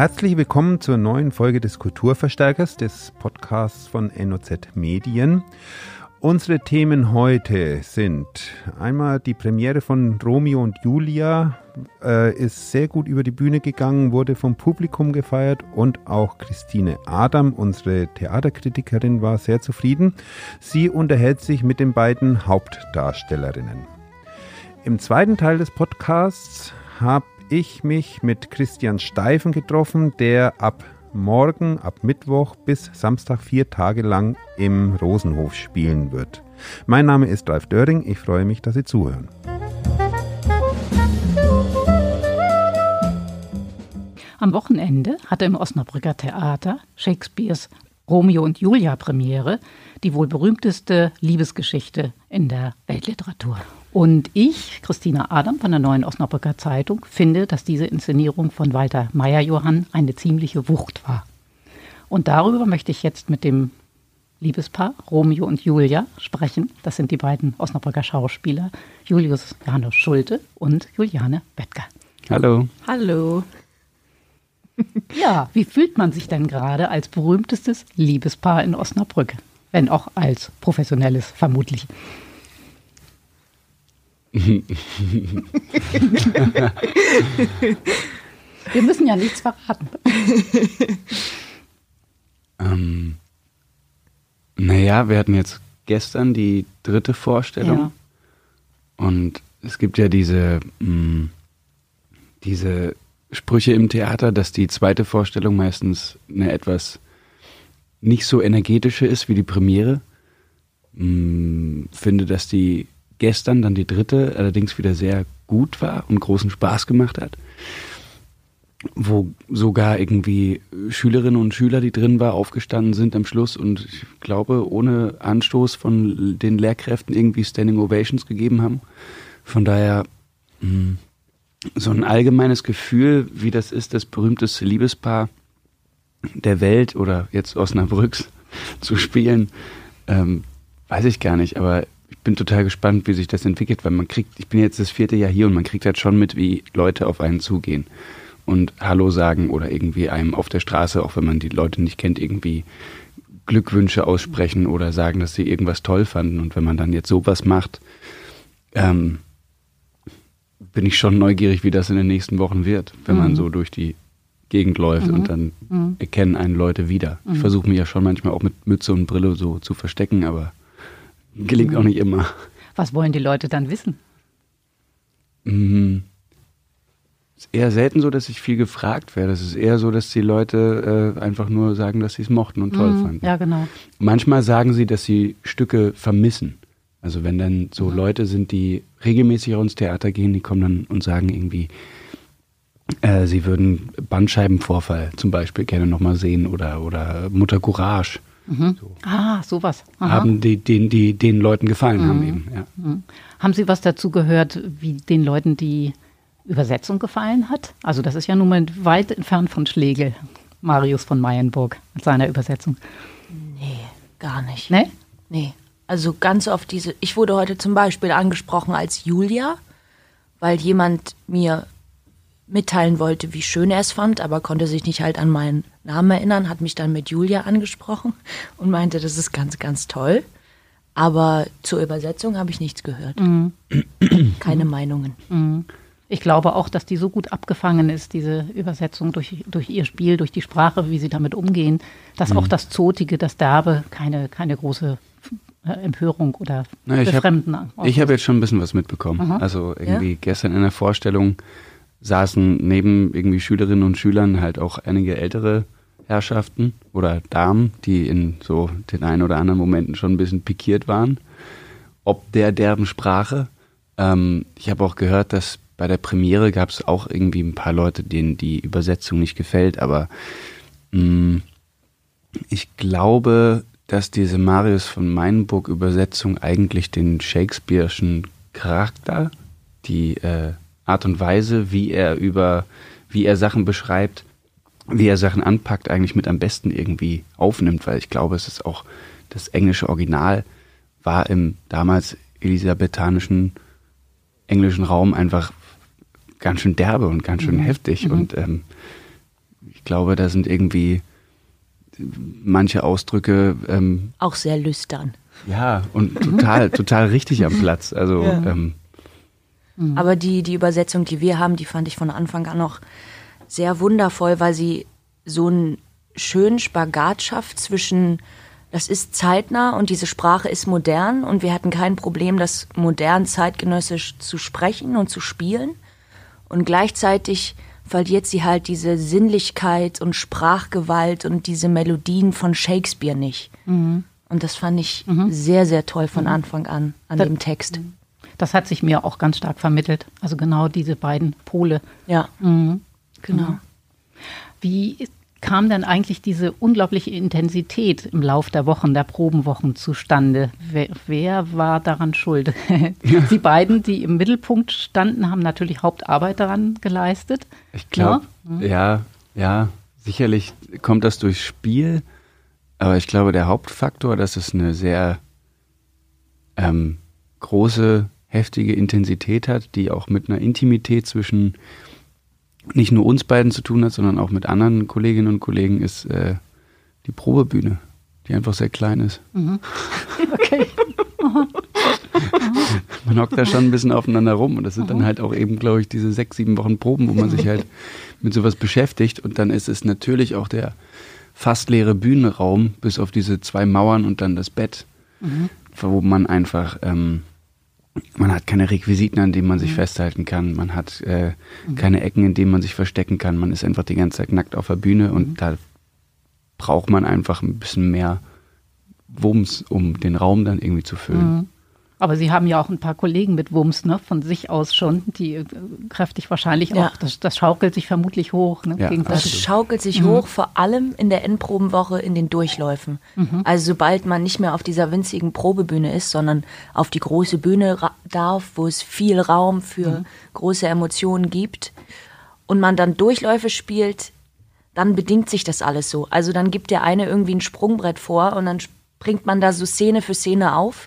Herzlich willkommen zur neuen Folge des Kulturverstärkers, des Podcasts von NOZ Medien. Unsere Themen heute sind einmal die Premiere von Romeo und Julia, äh, ist sehr gut über die Bühne gegangen, wurde vom Publikum gefeiert und auch Christine Adam, unsere Theaterkritikerin, war sehr zufrieden. Sie unterhält sich mit den beiden Hauptdarstellerinnen. Im zweiten Teil des Podcasts habe ich mich mit Christian Steifen getroffen, der ab morgen ab Mittwoch bis Samstag vier Tage lang im Rosenhof spielen wird. Mein Name ist Ralf Döring. Ich freue mich, dass Sie zuhören. Am Wochenende hatte im Osnabrücker Theater Shakespeares Romeo und Julia Premiere, die wohl berühmteste Liebesgeschichte in der Weltliteratur. Und ich, Christina Adam von der Neuen Osnabrücker Zeitung, finde, dass diese Inszenierung von Walter Meyer-Johann eine ziemliche Wucht war. Und darüber möchte ich jetzt mit dem Liebespaar Romeo und Julia sprechen. Das sind die beiden Osnabrücker Schauspieler, Julius Janus Schulte und Juliane Bettger. Hallo. Hallo. Ja, wie fühlt man sich denn gerade als berühmtestes Liebespaar in Osnabrück? Wenn auch als professionelles, vermutlich. Wir müssen ja nichts verraten. ähm, naja, wir hatten jetzt gestern die dritte Vorstellung. Ja. Und es gibt ja diese, mh, mm, diese Sprüche im Theater, dass die zweite Vorstellung meistens eine etwas nicht so energetische ist wie die Premiere. Mh, mm, finde, dass die gestern dann die dritte allerdings wieder sehr gut war und großen Spaß gemacht hat. Wo sogar irgendwie Schülerinnen und Schüler, die drin war, aufgestanden sind am Schluss und ich glaube, ohne Anstoß von den Lehrkräften irgendwie Standing Ovations gegeben haben. Von daher hm, so ein allgemeines Gefühl, wie das ist, das berühmteste Liebespaar der Welt oder jetzt Osnabrücks zu spielen, ähm, weiß ich gar nicht, aber ich bin total gespannt, wie sich das entwickelt, weil man kriegt, ich bin jetzt das vierte Jahr hier und man kriegt halt schon mit, wie Leute auf einen zugehen und Hallo sagen oder irgendwie einem auf der Straße, auch wenn man die Leute nicht kennt, irgendwie Glückwünsche aussprechen oder sagen, dass sie irgendwas toll fanden. Und wenn man dann jetzt sowas macht, ähm, bin ich schon neugierig, wie das in den nächsten Wochen wird, wenn mhm. man so durch die Gegend läuft mhm. und dann mhm. erkennen einen Leute wieder. Ich mhm. versuche mich ja schon manchmal auch mit Mütze und Brille so zu verstecken, aber Gelingt auch nicht immer. Was wollen die Leute dann wissen? Mhm. Es ist eher selten so, dass ich viel gefragt werde. Es ist eher so, dass die Leute äh, einfach nur sagen, dass sie es mochten und toll mhm. fanden. Ja, genau. Manchmal sagen sie, dass sie Stücke vermissen. Also wenn dann so mhm. Leute sind, die regelmäßig ins Theater gehen, die kommen dann und sagen irgendwie, äh, sie würden Bandscheibenvorfall zum Beispiel gerne nochmal sehen oder, oder Mutter Courage. Mhm. So. Ah, sowas. Aha. Haben die, die, die den Leuten gefallen mhm. haben eben. Ja. Mhm. Haben Sie was dazu gehört, wie den Leuten die Übersetzung gefallen hat? Also das ist ja nun mal weit entfernt von Schlegel, Marius von Meyenburg mit seiner Übersetzung. Nee, gar nicht. Nee? Nee. Also ganz oft diese, ich wurde heute zum Beispiel angesprochen als Julia, weil jemand mir mitteilen wollte, wie schön er es fand, aber konnte sich nicht halt an meinen Namen erinnern, hat mich dann mit Julia angesprochen und meinte, das ist ganz, ganz toll. Aber zur Übersetzung habe ich nichts gehört. Mhm. Keine Meinungen. Mhm. Ich glaube auch, dass die so gut abgefangen ist, diese Übersetzung durch, durch ihr Spiel, durch die Sprache, wie sie damit umgehen, dass mhm. auch das Zotige, das Derbe keine, keine große äh, Empörung oder Na, ich Befremden. Habe hab jetzt schon ein bisschen was mitbekommen. Aha. Also irgendwie ja? gestern in der Vorstellung saßen neben irgendwie Schülerinnen und Schülern halt auch einige ältere Herrschaften oder Damen, die in so den ein oder anderen Momenten schon ein bisschen pikiert waren, ob der derben Sprache. Ähm, ich habe auch gehört, dass bei der Premiere gab es auch irgendwie ein paar Leute, denen die Übersetzung nicht gefällt, aber mh, mm, ich glaube, dass diese Marius von Meinburg Übersetzung eigentlich den Shakespeare'schen Charakter, die äh, Art und Weise, wie er über, wie er Sachen beschreibt, wie er Sachen anpackt, eigentlich mit am besten irgendwie aufnimmt, weil ich glaube, es ist auch das englische Original war im damals elisabethanischen englischen Raum einfach ganz schön derbe und ganz schön mhm. heftig. Mhm. Und ähm, ich glaube, da sind irgendwie manche Ausdrücke. Ähm, auch sehr lüstern. Ja, und total, total richtig am Platz. Also. Ja. Ähm, mhm. Aber die, die Übersetzung, die wir haben, die fand ich von Anfang an noch sehr wundervoll, weil sie so einen schönen Spagat schafft zwischen das ist zeitnah und diese Sprache ist modern und wir hatten kein Problem, das modern zeitgenössisch zu sprechen und zu spielen. Und gleichzeitig verliert sie halt diese Sinnlichkeit und Sprachgewalt und diese Melodien von Shakespeare nicht. Mhm. Und das fand ich mhm. sehr, sehr toll von mhm. Anfang an an das, dem Text. Das hat sich mir auch ganz stark vermittelt. Also genau diese beiden Pole. Ja, mhm. genau. Wie kam denn eigentlich diese unglaubliche Intensität im Lauf der Wochen, der Probenwochen zustande? Wer, wer war daran schuld? Die beiden, die im Mittelpunkt standen, haben natürlich Hauptarbeit daran geleistet. Ich glaube, ja? ja, ja, sicherlich kommt das durchs Spiel, aber ich glaube, der Hauptfaktor, dass es eine sehr ähm, große, heftige Intensität hat, die auch mit einer Intimität zwischen nicht nur uns beiden zu tun hat, sondern auch mit anderen Kolleginnen und Kollegen, ist äh, die Probebühne, die einfach sehr klein ist. Mhm. Okay. man hockt da schon ein bisschen aufeinander rum und das sind dann halt auch eben, glaube ich, diese sechs, sieben Wochen Proben, wo man sich halt mit sowas beschäftigt und dann ist es natürlich auch der fast leere Bühnenraum, bis auf diese zwei Mauern und dann das Bett, mhm. wo man einfach ähm, man hat keine Requisiten, an denen man sich mhm. festhalten kann. Man hat äh, mhm. keine Ecken, in denen man sich verstecken kann. Man ist einfach die ganze Zeit nackt auf der Bühne und mhm. da braucht man einfach ein bisschen mehr Wumms, um den Raum dann irgendwie zu füllen. Aber Sie haben ja auch ein paar Kollegen mit Wumms, ne, von sich aus schon, die äh, kräftig wahrscheinlich ja. auch, das, das, schaukelt sich vermutlich hoch. Ne, ja, das schaukelt sich mhm. hoch, vor allem in der Endprobenwoche in den Durchläufen. Mhm. Also sobald man nicht mehr auf dieser winzigen Probebühne ist, sondern auf die große Bühne darf, wo es viel Raum für mhm. große Emotionen gibt und man dann Durchläufe spielt, dann bedingt sich das alles so. Also dann gibt der eine irgendwie ein Sprungbrett vor und dann bringt man da so Szene für Szene auf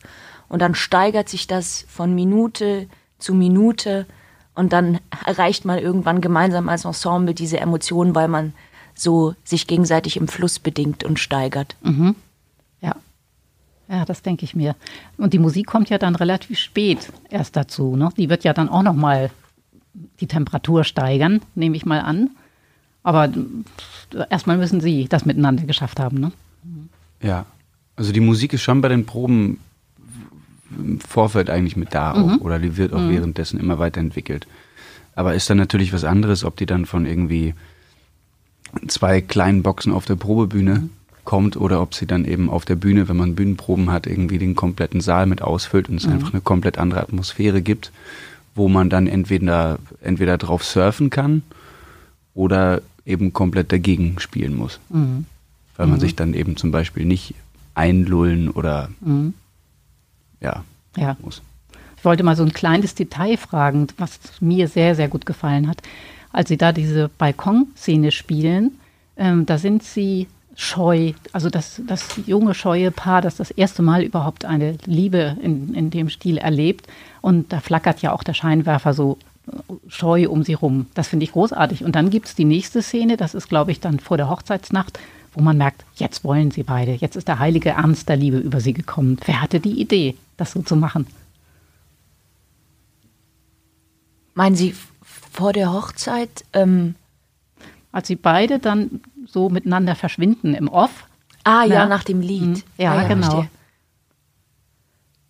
und dann steigert sich das von Minute zu Minute und dann erreicht man irgendwann gemeinsam als Ensemble diese Emotionen, weil man so sich gegenseitig im Fluss bedingt und steigert. Mhm. Ja. Ja, das denke ich mir. Und die Musik kommt ja dann relativ spät erst dazu. Ne? Die wird ja dann auch noch mal die Temperatur steigern, nehme ich mal an. Aber erstmal müssen Sie das miteinander geschafft haben. Ne? Ja, also die Musik ist schon bei den Proben im Vorfeld eigentlich mit da mhm. auch, oder die wird auch mhm. währenddessen immer weiterentwickelt. Aber ist dann natürlich was anderes, ob die dann von irgendwie zwei kleinen Boxen auf der Probebühne mhm. kommt oder ob sie dann eben auf der Bühne, wenn man Bühnenproben hat, irgendwie den kompletten Saal mit ausfüllt und es mhm. einfach eine komplett andere Atmosphäre gibt, wo man dann entweder, entweder drauf surfen kann oder eben komplett dagegen spielen muss. Mhm. Weil man mhm. sich dann eben zum Beispiel nicht einlullen oder ja, ja. muss. Ich wollte mal so ein kleines Detail fragen, was mir sehr, sehr gut gefallen hat. Als Sie da diese Balkonszene spielen, ähm, da sind Sie scheu, also das, das junge, scheue Paar, das das erste Mal überhaupt eine Liebe in, in dem Stil erlebt. Und da flackert ja auch der Scheinwerfer so äh, scheu um sie rum. Das finde ich großartig. Und dann gibt es die nächste Szene, das ist, glaube ich, dann vor der Hochzeitsnacht, wo man merkt, jetzt wollen sie beide, jetzt ist der heilige Ernst der Liebe über sie gekommen. Wer hatte die Idee? das so zu machen. Meinen Sie vor der Hochzeit? Ähm Als Sie beide dann so miteinander verschwinden im Off. Ah ja, nach dem Lied. Mhm. Ja, ja, genau. Verstehe.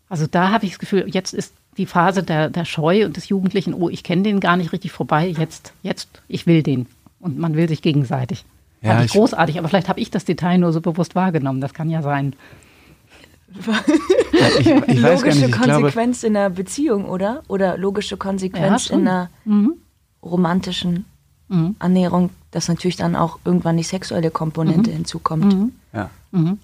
Also da habe ich das Gefühl, jetzt ist die Phase der, der Scheu und des Jugendlichen, oh, ich kenne den gar nicht richtig vorbei, jetzt, jetzt, ich will den. Und man will sich gegenseitig. Ja, Fand ich großartig, aber vielleicht habe ich das Detail nur so bewusst wahrgenommen. Das kann ja sein ich, ich logische Konsequenz glaube, in einer Beziehung, oder? Oder logische Konsequenz ja, in einer mhm. romantischen mhm. Annäherung, dass natürlich dann auch irgendwann die sexuelle Komponente mhm. hinzukommt. Mhm. Ja. Mhm.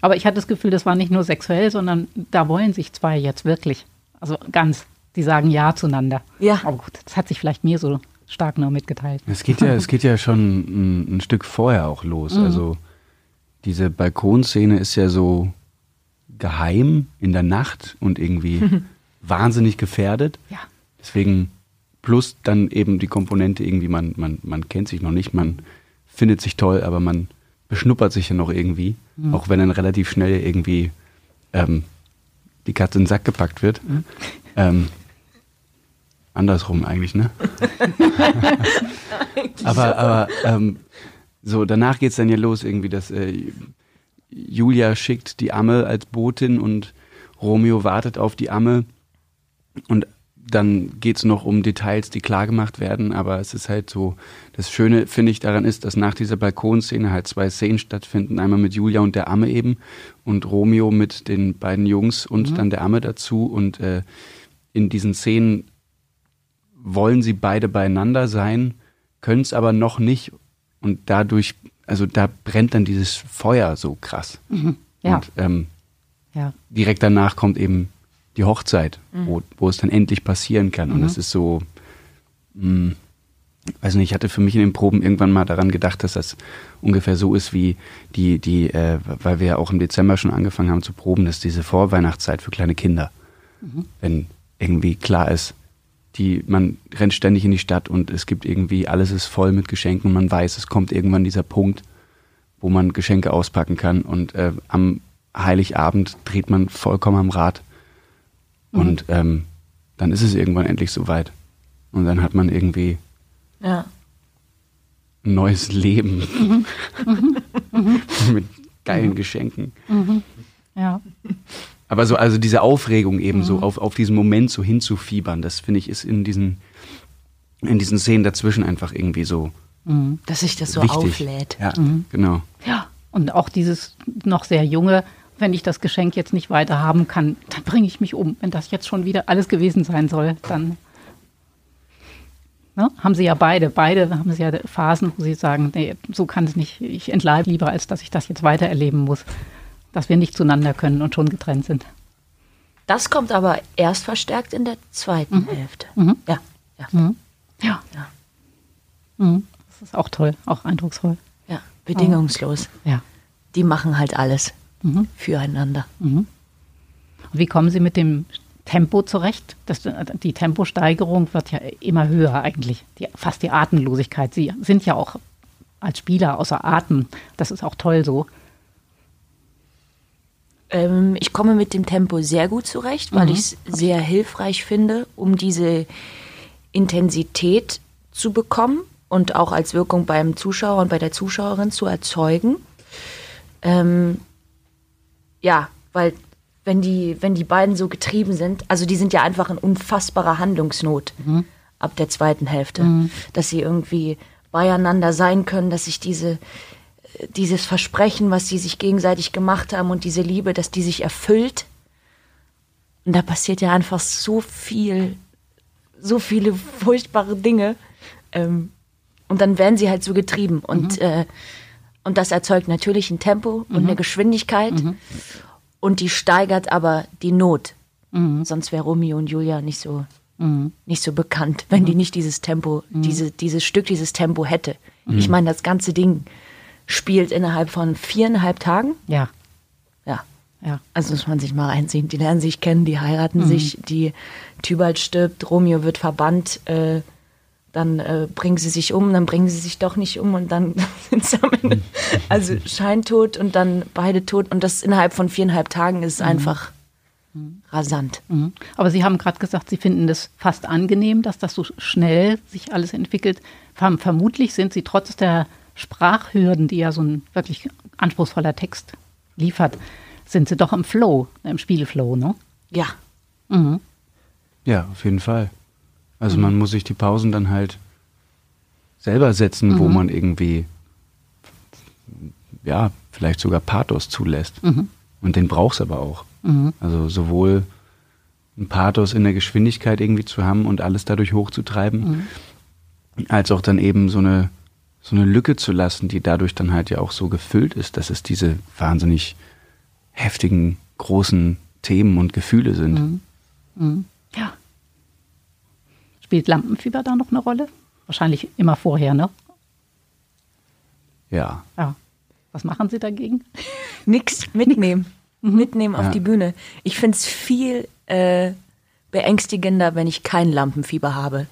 Aber ich hatte das Gefühl, das war nicht nur sexuell, sondern da wollen sich zwei jetzt wirklich. Also ganz. Die sagen Ja zueinander. Ja. Aber gut, das hat sich vielleicht mir so stark nur mitgeteilt. Es geht ja, es geht ja schon ein, ein Stück vorher auch los. Mhm. Also diese Balkonszene ist ja so geheim in der Nacht und irgendwie wahnsinnig gefährdet. Ja. Deswegen plus dann eben die Komponente irgendwie, man, man, man kennt sich noch nicht, man findet sich toll, aber man beschnuppert sich ja noch irgendwie, mhm. auch wenn dann relativ schnell irgendwie ähm, die Katze in den Sack gepackt wird. Mhm. Ähm, andersrum eigentlich, ne? aber aber ähm, so, danach geht es dann ja los, irgendwie, dass äh, Julia schickt die Amme als Botin und Romeo wartet auf die Amme und dann geht es noch um Details, die klar gemacht werden, aber es ist halt so, das Schöne, finde ich, daran ist, dass nach dieser Balkonszene halt zwei Szenen stattfinden, einmal mit Julia und der Amme eben und Romeo mit den beiden Jungs und mhm. dann der Amme dazu und äh, in diesen Szenen wollen sie beide beieinander sein, können es aber noch nicht und dadurch, also da brennt dann dieses Feuer so krass. Mhm. Ja. Und ähm, ja. direkt danach kommt eben die Hochzeit, mhm. wo, wo es dann endlich passieren kann. Und es mhm. ist so, mh, hm, weiß nicht, ich hatte für mich in den Proben irgendwann mal daran gedacht, dass das ungefähr so ist wie die, die, äh, weil wir ja auch im Dezember schon angefangen haben zu proben, dass diese Vorweihnachtszeit für kleine Kinder, mhm. wenn irgendwie klar ist, die, man rennt ständig in die Stadt und es gibt irgendwie, alles ist voll mit Geschenken und man weiß, es kommt irgendwann dieser Punkt, wo man Geschenke auspacken kann und äh, am Heiligabend dreht man vollkommen am Rad mhm. und ähm, dann ist es irgendwann endlich soweit und dann hat man irgendwie ja. ein neues Leben mhm. Mhm. mit geilen Geschenken. Ja. Aber so, also diese Aufregung eben mhm. so auf, auf diesen Moment so hinzufiebern, das finde ich ist in diesen, in diesen Szenen dazwischen einfach irgendwie so. Mhm. Dass sich das so wichtig. auflädt. Ja, mhm. genau. Ja, und auch dieses noch sehr junge, wenn ich das Geschenk jetzt nicht weiter haben kann, dann bringe ich mich um. Wenn das jetzt schon wieder alles gewesen sein soll, dann ne, haben sie ja beide. Beide haben sie ja Phasen, wo sie sagen, nee, so kann es nicht, ich entleibe lieber, als dass ich das jetzt weiter erleben muss dass wir nicht zueinander können und schon getrennt sind. Das kommt aber erst verstärkt in der zweiten mhm. Hälfte. Mhm. Ja. Ja. Mhm. ja. ja. Mhm. Das ist auch toll, auch eindrucksvoll. Ja, bedingungslos. Ja. Die machen halt alles mhm. füreinander. Mhm. Wie kommen Sie mit dem Tempo zurecht? Das, die Temposteigerung wird ja immer höher eigentlich, die, fast die Atemlosigkeit. Sie sind ja auch als Spieler außer Atem. Das ist auch toll so. Ähm, ich komme mit dem Tempo sehr gut zurecht, weil mhm. ich es sehr hilfreich finde, um diese Intensität zu bekommen und auch als Wirkung beim Zuschauer und bei der Zuschauerin zu erzeugen. Ähm, ja, weil wenn die, wenn die beiden so getrieben sind, also die sind ja einfach in unfassbarer Handlungsnot mhm. ab der zweiten Hälfte, mhm. dass sie irgendwie beieinander sein können, dass sich diese dieses Versprechen, was sie sich gegenseitig gemacht haben und diese Liebe, dass die sich erfüllt. Und da passiert ja einfach so viel, so viele furchtbare Dinge. Ähm, und dann werden sie halt so getrieben. Und, mhm. äh, und das erzeugt natürlich ein Tempo und mhm. eine Geschwindigkeit. Mhm. Und die steigert aber die Not. Mhm. Sonst wäre Romeo und Julia nicht so, mhm. nicht so bekannt, wenn die mhm. nicht dieses Tempo, diese, dieses Stück, dieses Tempo hätte. Ich meine, das ganze Ding spielt innerhalb von viereinhalb Tagen. Ja. Ja. Ja. Also muss man sich mal einziehen. Die lernen sich kennen, die heiraten mhm. sich, die Tybalt stirbt, Romeo wird verbannt, äh, dann äh, bringen sie sich um, dann bringen sie sich doch nicht um und dann sind sie am Ende, also scheintot und dann beide tot und das innerhalb von viereinhalb Tagen ist mhm. einfach mhm. rasant. Mhm. Aber Sie haben gerade gesagt, Sie finden das fast angenehm, dass das so schnell sich alles entwickelt. Vermutlich sind Sie trotz der Sprachhürden, die ja so ein wirklich anspruchsvoller Text liefert, sind sie doch im Flow, im Spielflow, ne? Ja. Mhm. Ja, auf jeden Fall. Also mhm. man muss sich die Pausen dann halt selber setzen, mhm. wo man irgendwie ja, vielleicht sogar Pathos zulässt. Mhm. Und den brauchst aber auch. Mhm. Also sowohl ein Pathos in der Geschwindigkeit irgendwie zu haben und alles dadurch hochzutreiben, mhm. als auch dann eben so eine so eine Lücke zu lassen, die dadurch dann halt ja auch so gefüllt ist, dass es diese wahnsinnig heftigen, großen Themen und Gefühle sind. Mhm. Mhm. Ja. Spielt Lampenfieber da noch eine Rolle? Wahrscheinlich immer vorher, ne? Ja. Ja. Was machen Sie dagegen? Nix, mitnehmen. Mhm. Mitnehmen auf ja. die Bühne. Ich finde es viel äh, beängstigender, wenn ich kein Lampenfieber habe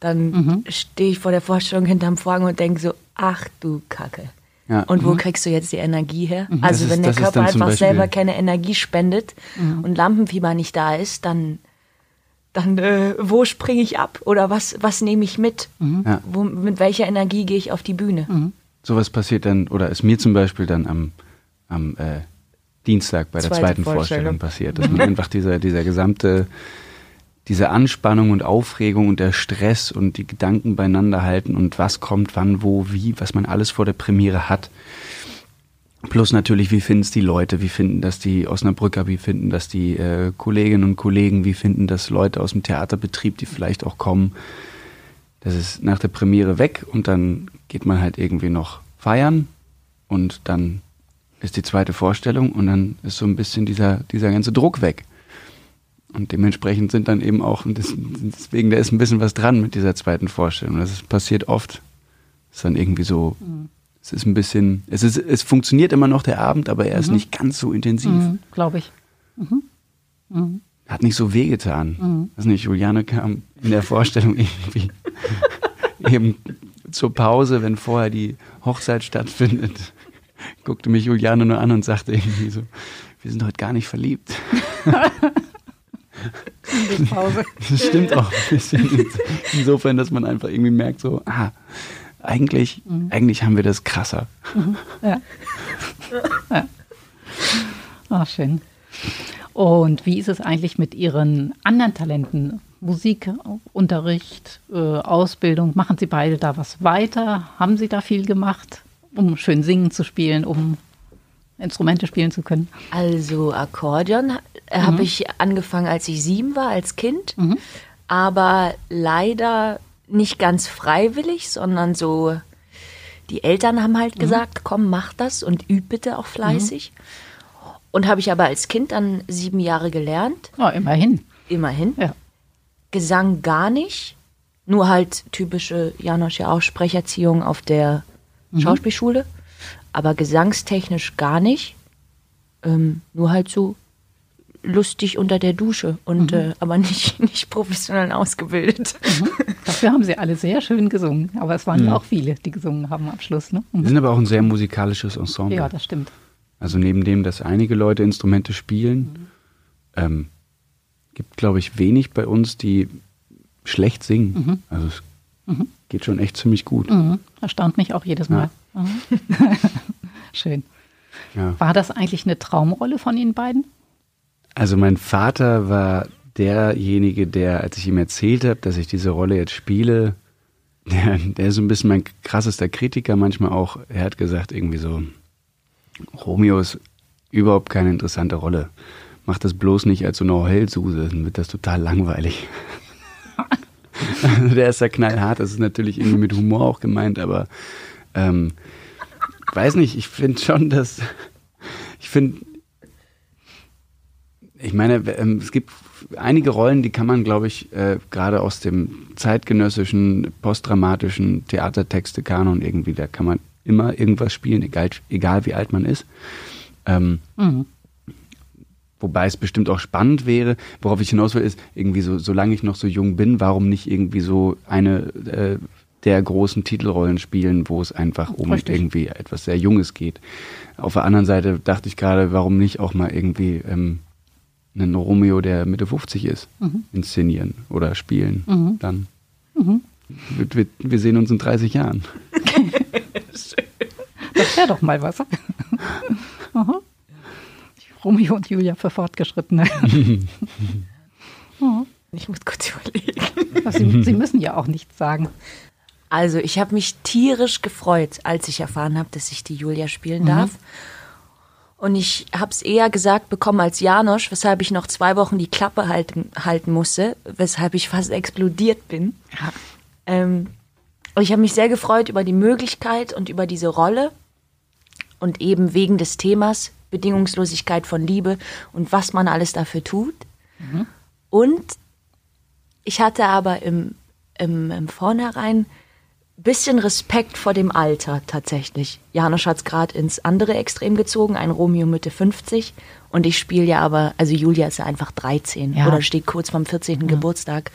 dann mhm. stehe ich vor der Vorstellung hinterm Vorhang und denke so, ach du Kacke. Ja. Und wo mhm. kriegst du jetzt die Energie her? Mhm. Also ist, wenn der Körper einfach selber keine Energie spendet mhm. und Lampenfieber nicht da ist, dann, dann äh, wo springe ich ab? Oder was, was nehme ich mit? Mhm. Ja. Wo, mit welcher Energie gehe ich auf die Bühne? Mhm. Sowas passiert dann, oder ist mir zum Beispiel dann am, am äh, Dienstag bei der Zweite zweiten Vorstellung. Vorstellung passiert, dass man einfach dieser, dieser gesamte diese Anspannung und Aufregung und der Stress und die Gedanken beieinander halten und was kommt, wann, wo, wie, was man alles vor der Premiere hat. Plus natürlich, wie finden es die Leute, wie finden das die Osnabrücker, wie finden das die äh, Kolleginnen und Kollegen, wie finden das Leute aus dem Theaterbetrieb, die vielleicht auch kommen. Das ist nach der Premiere weg und dann geht man halt irgendwie noch feiern und dann ist die zweite Vorstellung und dann ist so ein bisschen dieser, dieser ganze Druck weg. Und dementsprechend sind dann eben auch, deswegen, da ist ein bisschen was dran mit dieser zweiten Vorstellung. Das ist, passiert oft. Es ist dann irgendwie so, mhm. es ist ein bisschen, es ist, es funktioniert immer noch der Abend, aber er mhm. ist nicht ganz so intensiv. Mhm, Glaube ich. Mhm. Mhm. Hat nicht so wehgetan. Mhm. Weiß nicht, Juliane kam in der Vorstellung irgendwie eben zur Pause, wenn vorher die Hochzeit stattfindet, guckte mich Juliane nur an und sagte irgendwie so, wir sind heute gar nicht verliebt. Das stimmt auch ein bisschen. Insofern, dass man einfach irgendwie merkt, so, ah, eigentlich, mhm. eigentlich haben wir das krasser. Mhm. Ja. ja. Ach, schön. Und wie ist es eigentlich mit Ihren anderen Talenten? Musikunterricht, äh, Ausbildung, machen Sie beide da was weiter? Haben Sie da viel gemacht, um schön singen zu spielen, um Instrumente spielen zu können? Also Akkordeon mhm. habe ich angefangen, als ich sieben war, als Kind. Mhm. Aber leider nicht ganz freiwillig, sondern so, die Eltern haben halt mhm. gesagt, komm, mach das und üb bitte auch fleißig. Und habe ich aber als Kind dann sieben Jahre gelernt. Oh, immerhin. Immerhin. Ja. Gesang gar nicht. Nur halt typische Janosch ja auch Sprecherziehung auf der mhm. Schauspielschule aber gesangstechnisch gar nicht. Ähm, nur halt so lustig unter der Dusche und mhm. äh, aber nicht, nicht professionell ausgebildet. Mhm. Dafür haben sie alle sehr schön gesungen. Aber es waren ja mhm. auch viele, die gesungen haben am Schluss. Ne? Mhm. Wir sind aber auch ein sehr musikalisches Ensemble. Ja, das stimmt. Also neben dem, dass einige Leute Instrumente spielen, mhm. ähm, gibt, glaube ich, wenig bei uns, die schlecht singen. Mhm. Also es geht schon echt ziemlich gut. Erstaunt mich auch jedes Mal. Ja. Mhm. Schön. Ja. War das eigentlich eine Traumrolle von Ihnen beiden? Also mein Vater war derjenige, der, als ich ihm erzählt habe, dass ich diese Rolle jetzt spiele, der, der ist so ein bisschen mein krassester Kritiker manchmal auch. Er hat gesagt irgendwie so, Romeo ist überhaupt keine interessante Rolle. Mach das bloß nicht als so eine Heulsuse, dann wird das total langweilig. also der ist ja knallhart, das ist natürlich irgendwie mit Humor auch gemeint, aber ähm, weiß nicht, ich finde schon, dass ich finde, ich meine, ähm, es gibt einige Rollen, die kann man, glaube ich, äh, gerade aus dem zeitgenössischen, postdramatischen Theatertexte-Kanon irgendwie, da kann man immer irgendwas spielen, egal, egal wie alt man ist. Ähm, mhm. Wobei es bestimmt auch spannend wäre, worauf ich hinaus will, ist irgendwie so, solange ich noch so jung bin, warum nicht irgendwie so eine äh, der großen Titelrollen spielen, wo es einfach um Richtig. irgendwie etwas sehr Junges geht. Auf der anderen Seite dachte ich gerade, warum nicht auch mal irgendwie ähm, einen Romeo, der Mitte 50 ist, mhm. inszenieren oder spielen. Mhm. Dann. Mhm. Wir, wir, wir, sehen uns in 30 Jahren. das wäre doch mal was. Romeo und Julia für Fortgeschrittene. Ich muss kurz überlegen. Sie, Sie müssen ja auch nichts sagen. Also ich habe mich tierisch gefreut, als ich erfahren habe, dass ich die Julia spielen mhm. Und ich habe es eher gesagt bekommen als Janosch, weshalb ich noch zwei Wochen die Klappe halten, halten musste, weshalb ich fast explodiert bin. Ja. Ähm, ich habe mich sehr gefreut über die Möglichkeit und über diese Rolle und eben wegen des Themas Bedingungslosigkeit von Liebe und was man alles dafür tut. Mhm. Und ich hatte aber im, im, im Vornherein bisschen Respekt vor dem Alter tatsächlich. Janosch hat es gerade ins andere Extrem gezogen, ein Romeo Mitte 50. Und ich spiele ja aber, also Julia ist ja einfach 13 ja. oder steht kurz vorm 14. Ja. Geburtstag.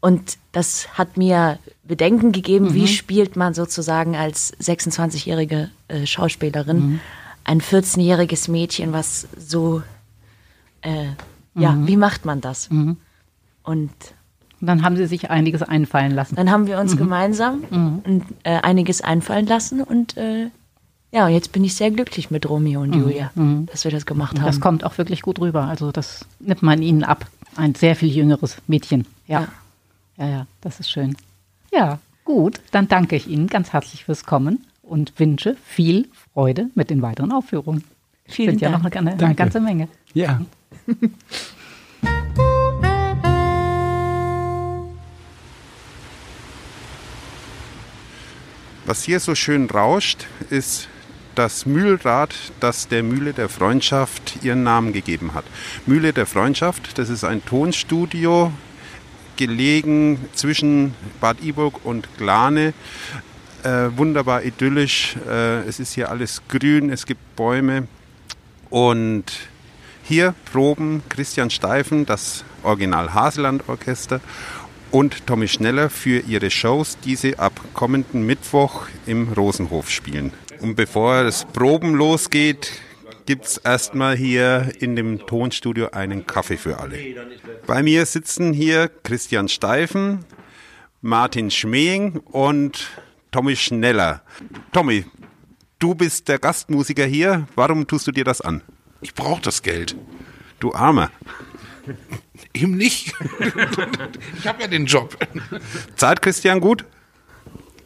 Und das hat mir Bedenken gegeben, mhm. wie spielt man sozusagen als 26-jährige äh, Schauspielerin mhm. ein 14-jähriges Mädchen, was so, äh, ja, mhm. wie macht man das? Mhm. Und dann haben Sie sich einiges einfallen lassen. Dann haben wir uns mhm. gemeinsam mhm. äh, einiges einfallen lassen und äh, ja, jetzt bin ich sehr glücklich mit Romeo und Julia, dass wir das gemacht haben. Das kommt auch wirklich gut rüber. Also das nimmt man Ihnen ab. Ein sehr viel jüngeres Mädchen. ja. ja. Ja, ja, das ist schön. Ja, gut, dann danke ich Ihnen ganz herzlich fürs Kommen und wünsche viel Freude mit den weiteren Aufführungen. Vielen Sind Dank. ja noch eine, eine ganze Menge. Ja. Was hier so schön rauscht, ist das Mühlrad, das der Mühle der Freundschaft ihren Namen gegeben hat. Mühle der Freundschaft, das ist ein Tonstudio gelegen zwischen Bad Iburg und Glane. Äh, wunderbar idyllisch. Äh, es ist hier alles grün, es gibt Bäume. Und hier proben Christian Steifen, das Original Haseland Orchester und Tommy Schneller für ihre Shows, die sie ab kommenden Mittwoch im Rosenhof spielen. Und bevor das Proben losgeht, gibt es erstmal hier in dem Tonstudio einen Kaffee für alle. Bei mir sitzen hier Christian Steifen, Martin Schmeing und Tommy Schneller. Tommy, du bist der Gastmusiker hier. Warum tust du dir das an? Ich brauche das Geld. Du Armer. Eben nicht. ich habe ja den Job. Zahlt Christian gut?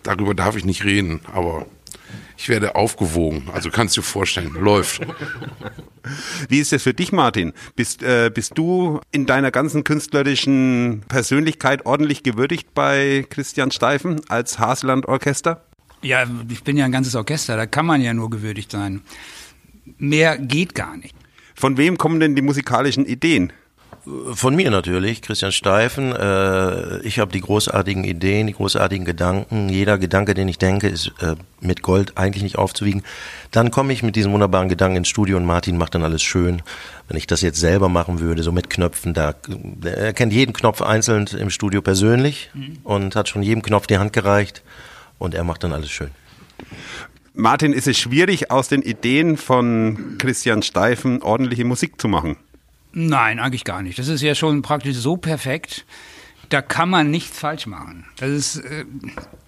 Darüber darf ich nicht reden, aber ich werde aufgewogen. Also kannst du dir vorstellen, läuft. Wie ist es für dich, Martin? Bist, äh, bist du in deiner ganzen künstlerischen Persönlichkeit ordentlich gewürdigt bei Christian Steifen als Haseland Orchester? Ja, ich bin ja ein ganzes Orchester, da kann man ja nur gewürdigt sein. Mehr geht gar nicht. Von wem kommen denn die musikalischen Ideen? Von mir natürlich, Christian Steifen. Äh, ich habe die großartigen Ideen, die großartigen Gedanken. Jeder Gedanke, den ich denke, ist äh, mit Gold eigentlich nicht aufzuwiegen. Dann komme ich mit diesem wunderbaren Gedanken ins Studio und Martin macht dann alles schön. Wenn ich das jetzt selber machen würde, so mit Knöpfen, da er kennt jeden Knopf einzeln im Studio persönlich mhm. und hat schon jedem Knopf die Hand gereicht und er macht dann alles schön. Martin, ist es schwierig, aus den Ideen von Christian Steifen ordentliche Musik zu machen? Nein, eigentlich gar nicht. Das ist ja schon praktisch so perfekt. Da kann man nichts falsch machen. Das ist äh,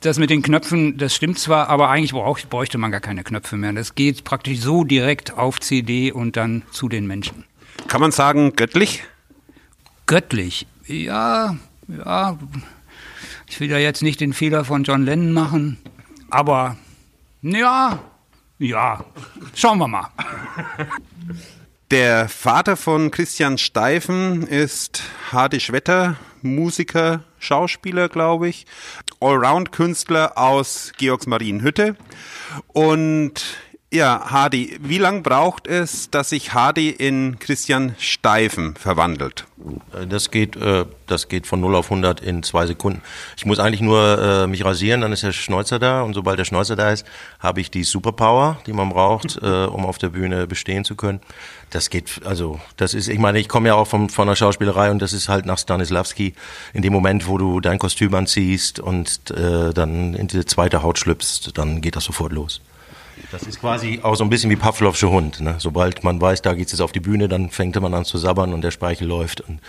das mit den Knöpfen, das stimmt zwar, aber eigentlich bräuchte man gar keine Knöpfe mehr. Das geht praktisch so direkt auf CD und dann zu den Menschen. Kann man sagen, göttlich? Göttlich, ja, ja. Ich will ja jetzt nicht den Fehler von John Lennon machen, aber ja, ja, schauen wir mal. Der Vater von Christian Steifen ist Hardy Schwetter, Musiker, Schauspieler, glaube ich, Allround-Künstler aus Georgsmarienhütte. Und ja, Hardy, wie lang braucht es, dass sich Hardy in Christian Steifen verwandelt? Äh, das geht, äh, das geht von 0 auf 100 in zwei Sekunden. Ich muss eigentlich nur äh, mich rasieren, dann ist der Schnäuzer da und sobald der Schnäuzer da ist, habe ich die Superpower, die man braucht, um auf der Bühne bestehen zu können. Das geht, also das ist, ich meine, ich komme ja auch vom, von der Schauspielerei und das ist halt nach Stanislavski in dem Moment, wo du dein Kostüm anziehst und äh, dann in die zweite Haut schlüpfst, dann geht das sofort los. Das ist quasi auch so ein bisschen wie Pavlovsche Hund. Ne? Sobald man weiß, da geht es auf die Bühne, dann fängt man an zu sabbern und der Speichel läuft. Und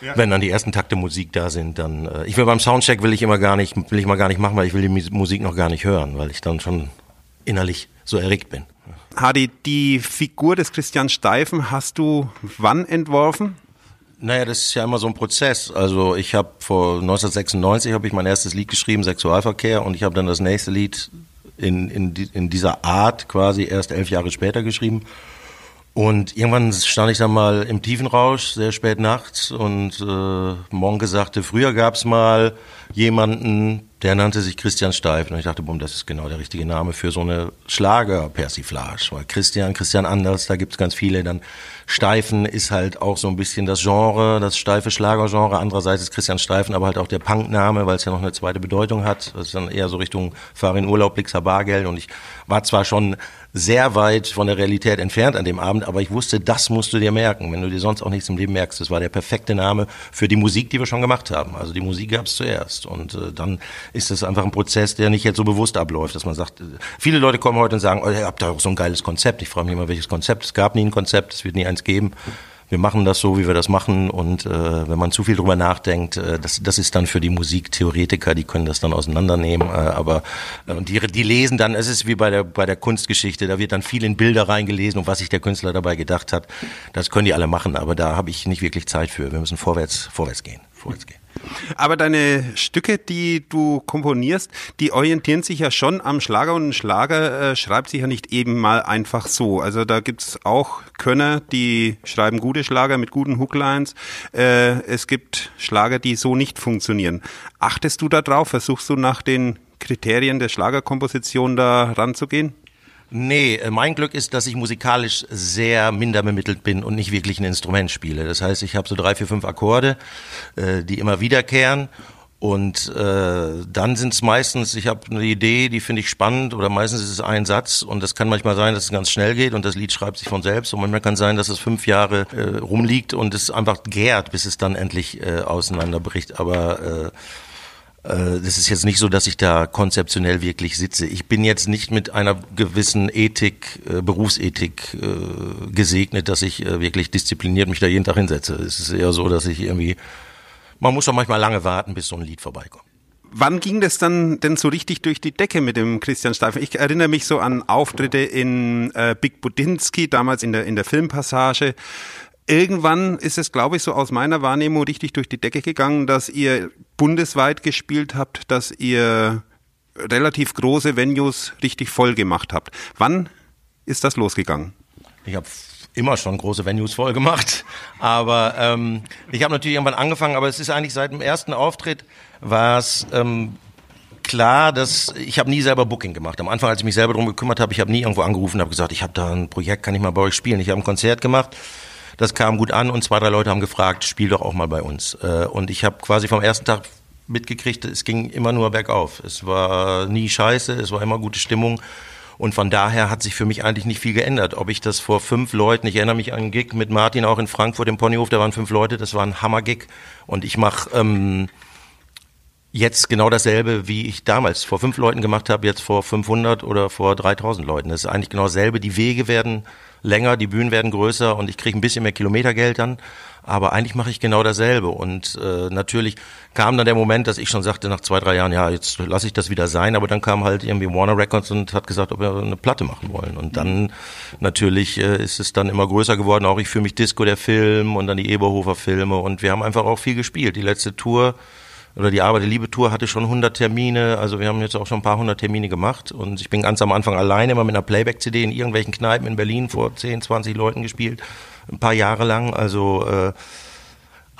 ja. wenn dann die ersten Takte Musik da sind, dann äh, ich will beim Soundcheck will ich immer gar nicht, will ich mal gar nicht machen, weil ich will die Musik noch gar nicht hören, weil ich dann schon innerlich so erregt bin. Hadi, die Figur des Christian Steifen hast du wann entworfen? Naja, das ist ja immer so ein Prozess. Also ich habe vor 1996 habe ich mein erstes Lied geschrieben, Sexualverkehr, und ich habe dann das nächste Lied in, in, in dieser Art quasi erst elf Jahre später geschrieben. Und irgendwann stand ich dann mal im Tiefenrausch, sehr spät nachts, und äh, Monke sagte, früher gab's mal jemanden, der nannte sich Christian Steif. Und ich dachte, boom, das ist genau der richtige Name für so eine Schlager-Persiflage. Weil Christian, Christian Anders, da gibt's ganz viele. Dann Steifen ist halt auch so ein bisschen das Genre, das steife Schlagergenre. Andererseits ist Christian Steifen aber halt auch der Punkname, weil es ja noch eine zweite Bedeutung hat. Das ist dann eher so Richtung Fahr in Urlaub, Blixer Bargeld. Und ich war zwar schon sehr weit von der Realität entfernt an dem Abend, aber ich wusste, das musst du dir merken, wenn du dir sonst auch nichts im Leben merkst. Das war der perfekte Name für die Musik, die wir schon gemacht haben. Also die Musik gab es zuerst und äh, dann ist es einfach ein Prozess, der nicht jetzt so bewusst abläuft, dass man sagt, äh, viele Leute kommen heute und sagen, oh, ihr habt da auch so ein geiles Konzept. Ich frage mich immer, welches Konzept. Es gab nie ein Konzept, es wird nie eins geben wir machen das so, wie wir das machen. Und äh, wenn man zu viel drüber nachdenkt, äh, das, das ist dann für die Musiktheoretiker, die können das dann auseinandernehmen. Äh, aber äh, die, die lesen dann, es ist wie bei der bei der Kunstgeschichte, da wird dann viel in Bilder reingelesen und was sich der Künstler dabei gedacht hat, das können die alle machen. Aber da habe ich nicht wirklich Zeit für. Wir müssen vorwärts vorwärts gehen, vorwärts gehen. Aber deine Stücke, die du komponierst, die orientieren sich ja schon am Schlager und ein Schlager äh, schreibt sich ja nicht eben mal einfach so. Also da gibt's auch Könner, die schreiben gute Schlager mit guten Hooklines. Äh, es gibt Schlager, die so nicht funktionieren. Achtest du da drauf? Versuchst du nach den Kriterien der Schlagerkomposition da ranzugehen? Nee, äh, mein Glück ist, dass ich musikalisch sehr minder bemittelt bin und nicht wirklich ein Instrument spiele. Das heißt, ich habe so drei, vier, fünf Akkorde, äh, die immer wiederkehren. Und äh, dann sind es meistens, ich habe eine Idee, die finde ich spannend, oder meistens ist es ein Satz und das kann manchmal sein, dass es ganz schnell geht und das Lied schreibt sich von selbst. Und manchmal kann es sein, dass es fünf Jahre äh, rumliegt und es einfach gärt, bis es dann endlich äh, auseinanderbricht. Aber äh, das ist jetzt nicht so, dass ich da konzeptionell wirklich sitze. Ich bin jetzt nicht mit einer gewissen Ethik, äh, Berufsethik äh, gesegnet, dass ich wirklich diszipliniert mich da jeden Tag hinsetze. Es ist eher so, dass ich irgendwie, man muss doch manchmal lange warten, bis so ein Lied vorbeikommt. Wann ging das dann denn so richtig durch die Decke mit dem Christian Steifen? Ich erinnere mich so an Auftritte in äh, Big Budinski, damals in der, in der Filmpassage irgendwann ist es, glaube ich, so aus meiner Wahrnehmung richtig durch die Decke gegangen, dass ihr bundesweit gespielt habt, dass ihr relativ große Venues richtig voll gemacht habt. Wann ist das losgegangen? Ich habe immer schon große Venues voll gemacht, aber ähm, ich habe natürlich irgendwann angefangen, aber es ist eigentlich seit dem ersten Auftritt war es ähm, klar, dass ich habe nie selber Booking gemacht. Am Anfang, als ich mich selber darum gekümmert habe, ich habe nie irgendwo angerufen, habe gesagt, ich habe da ein Projekt, kann ich mal bei euch spielen? Ich habe ein Konzert gemacht das kam gut an und zwei, drei Leute haben gefragt, spiel doch auch mal bei uns. Äh, und ich habe quasi vom ersten Tag mitgekriegt, es ging immer nur bergauf. Es war nie scheiße, es war immer gute Stimmung. Und von daher hat sich für mich eigentlich nicht viel geändert. Ob ich das vor fünf Leuten, ich erinnere mich an einen Gig mit Martin auch in Frankfurt im Ponyhof, da waren fünf Leute, das war ein Hammer-Gig. Und ich mache ähm, jetzt genau dasselbe, wie ich damals vor fünf Leuten gemacht habe, jetzt vor 500 oder vor 3000 Leuten. Das ist eigentlich genau dasselbe. Die Wege werden länger, die Bühnen werden größer und ich kriege ein bisschen mehr Kilometergeld dann. Aber eigentlich mache ich genau dasselbe. Und äh, natürlich kam dann der Moment, dass ich schon sagte nach zwei, drei Jahren, ja, jetzt lasse ich das wieder sein. Aber dann kam halt irgendwie Warner Records und hat gesagt, ob wir eine Platte machen wollen. Und dann natürlich äh, ist es dann immer größer geworden. Auch ich fühle mich Disco, der Film und dann die Eberhofer Filme. Und wir haben einfach auch viel gespielt. Die letzte Tour oder die Arbeit der Liebe Tour hatte schon 100 Termine, also wir haben jetzt auch schon ein paar hundert Termine gemacht und ich bin ganz am Anfang alleine immer mit einer Playback-CD in irgendwelchen Kneipen in Berlin vor 10, 20 Leuten gespielt, ein paar Jahre lang, also äh,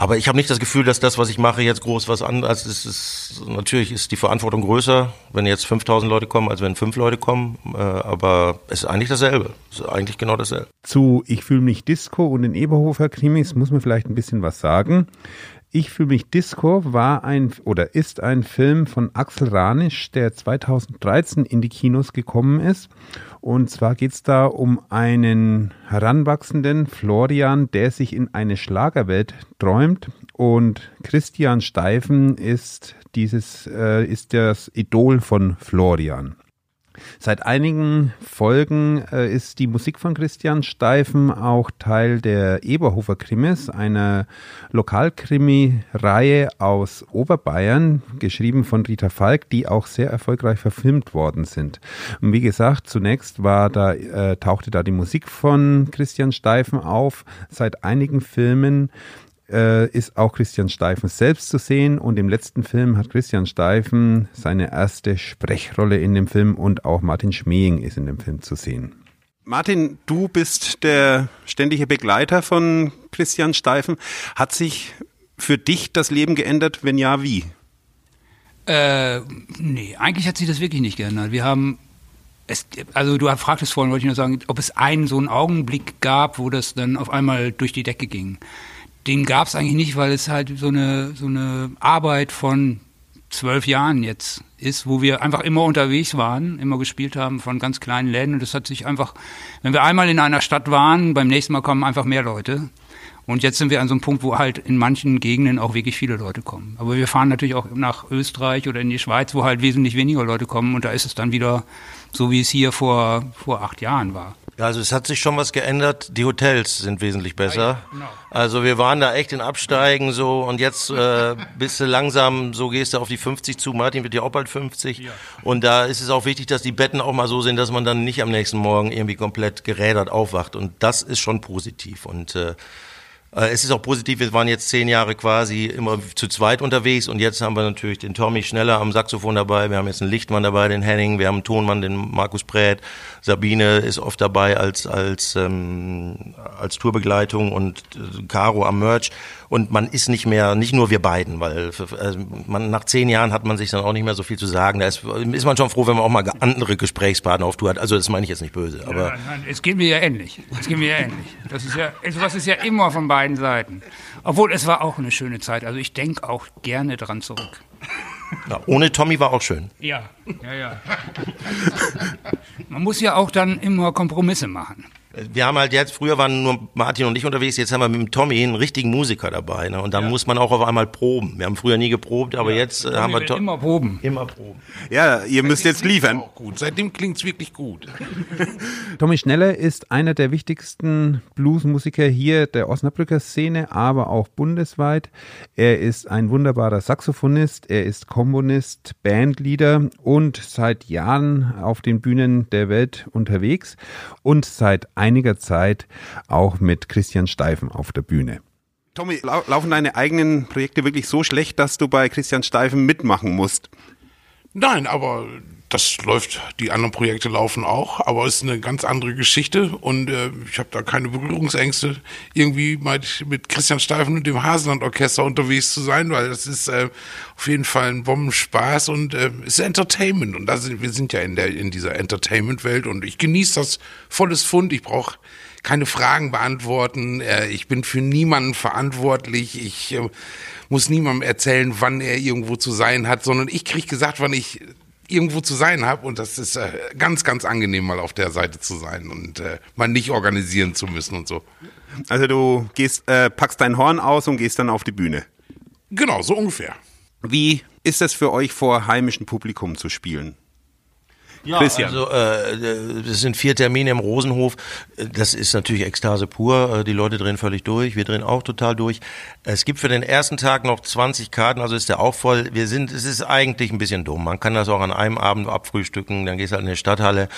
aber ich habe nicht das Gefühl, dass das, was ich mache, jetzt groß was anderes ist. ist natürlich ist die Verantwortung größer, wenn jetzt 5000 Leute kommen, als wenn fünf Leute kommen. Äh, aber es ist eigentlich dasselbe. Es ist eigentlich genau dasselbe. Zu Ich fühle mich Disco und den Eberhofer Krimis muss man vielleicht ein bisschen was sagen. Ich fühle mich Disco war ein oder ist ein Film von Axel Ranisch, der 2013 in die Kinos gekommen ist. Und zwar geht es da um einen heranwachsenden Florian, der sich in eine Schlagerwelt träumt. Und Christian Steifen ist dieses äh, ist das Idol von Florian. Seit einigen Folgen äh, ist die Musik von Christian Steifen auch Teil der Eberhofer Krimis, einer Lokalkrimi-Reihe aus Oberbayern, geschrieben von Rita Falk, die auch sehr erfolgreich verfilmt worden sind. Und wie gesagt, zunächst war da, äh, tauchte da die Musik von Christian Steifen auf. Seit einigen Filmen äh, ist auch Christian Steifen selbst zu sehen und im letzten Film hat Christian Steifen seine erste Sprechrolle in dem Film und auch Martin Schmeing ist in dem Film zu sehen. Martin, du bist der ständige Begleiter von Christian Steifen. Hat sich für dich das Leben geändert? Wenn ja, wie? Äh, nee, eigentlich hat sich das wirklich nicht geändert. Wir haben es, also du fragtest vorhin, wollte ich nur sagen, ob es einen so einen Augenblick gab, wo das dann auf einmal durch die Decke ging. Den gab es eigentlich nicht, weil es halt so eine, so eine Arbeit von zwölf Jahren jetzt ist, wo wir einfach immer unterwegs waren, immer gespielt haben von ganz kleinen Läden und das hat sich einfach, wenn wir einmal in einer Stadt waren, beim nächsten Mal kommen einfach mehr Leute. Und jetzt sind wir an so einem Punkt, wo halt in manchen Gegenden auch wirklich viele Leute kommen. Aber wir fahren natürlich auch nach Österreich oder in die Schweiz, wo halt wesentlich weniger Leute kommen und da ist es dann wieder so, wie es hier vor, vor acht Jahren war. Ja, also es hat sich schon was geändert. Die Hotels sind wesentlich besser. Ja, genau. Also wir waren da echt in Absteigen so und jetzt äh, bist du langsam, so gehst du auf die 50 zu. Martin wird ja auch bald 50. Ja. Und da ist es auch wichtig, dass die Betten auch mal so sind, dass man dann nicht am nächsten Morgen irgendwie komplett gerädert aufwacht. Und das ist schon positiv. Und äh, es ist auch positiv, wir waren jetzt zehn Jahre quasi immer zu zweit unterwegs und jetzt haben wir natürlich den Tommy Schneller am Saxophon dabei, wir haben jetzt einen Lichtmann dabei, den Henning, wir haben einen Tonmann, den Markus Prät, Sabine ist oft dabei als, als, ähm, als Tourbegleitung und äh, Caro am Merch und man ist nicht mehr, nicht nur wir beiden, weil also man, nach zehn Jahren hat man sich dann auch nicht mehr so viel zu sagen. Da ist, ist man schon froh, wenn man auch mal andere Gesprächspartner auf Tour hat. Also das meine ich jetzt nicht böse. Aber ja, nein, es geht mir ja ähnlich. Es geht mir ja ähnlich. Das ist ja, sowas ist ja immer von beiden Seiten. Obwohl es war auch eine schöne Zeit. Also ich denke auch gerne dran zurück. Ja, ohne Tommy war auch schön. Ja, ja, ja. Man muss ja auch dann immer Kompromisse machen wir haben halt jetzt, früher waren nur Martin und ich unterwegs, jetzt haben wir mit dem Tommy einen richtigen Musiker dabei. Ne? Und dann ja. muss man auch auf einmal proben. Wir haben früher nie geprobt, aber ja. jetzt äh, haben wir... Immer proben. Immer proben. Ja, ihr müsst jetzt liefern. Auch gut. Seitdem klingt's wirklich gut. Tommy Schneller ist einer der wichtigsten Bluesmusiker hier der Osnabrücker Szene, aber auch bundesweit. Er ist ein wunderbarer Saxophonist, er ist Komponist, Bandleader und seit Jahren auf den Bühnen der Welt unterwegs und seit einiger Zeit auch mit Christian Steifen auf der Bühne. Tommy, lau laufen deine eigenen Projekte wirklich so schlecht, dass du bei Christian Steifen mitmachen musst? Nein, aber das läuft, die anderen Projekte laufen auch, aber es ist eine ganz andere Geschichte und äh, ich habe da keine Berührungsängste, irgendwie mit, mit Christian Steifen und dem Hasenland-Orchester unterwegs zu sein, weil das ist äh, auf jeden Fall ein Bombenspaß und äh, es ist Entertainment und da sind, wir sind ja in, der, in dieser Entertainment-Welt und ich genieße das volles Fund, ich brauche keine Fragen beantworten, äh, ich bin für niemanden verantwortlich, ich äh, muss niemandem erzählen, wann er irgendwo zu sein hat, sondern ich kriege gesagt, wann ich irgendwo zu sein habe und das ist äh, ganz, ganz angenehm, mal auf der Seite zu sein und äh, mal nicht organisieren zu müssen und so. Also du gehst, äh, packst dein Horn aus und gehst dann auf die Bühne. Genau, so ungefähr. Wie ist es für euch vor heimischem Publikum zu spielen? Ja, Christian. also äh, das sind vier Termine im Rosenhof. Das ist natürlich Ekstase pur. Äh, die Leute drehen völlig durch. Wir drehen auch total durch. Es gibt für den ersten Tag noch 20 Karten, also ist der auch voll. Wir sind, es ist eigentlich ein bisschen dumm. Man kann das auch an einem Abend abfrühstücken. Dann gehst du halt in die Stadthalle.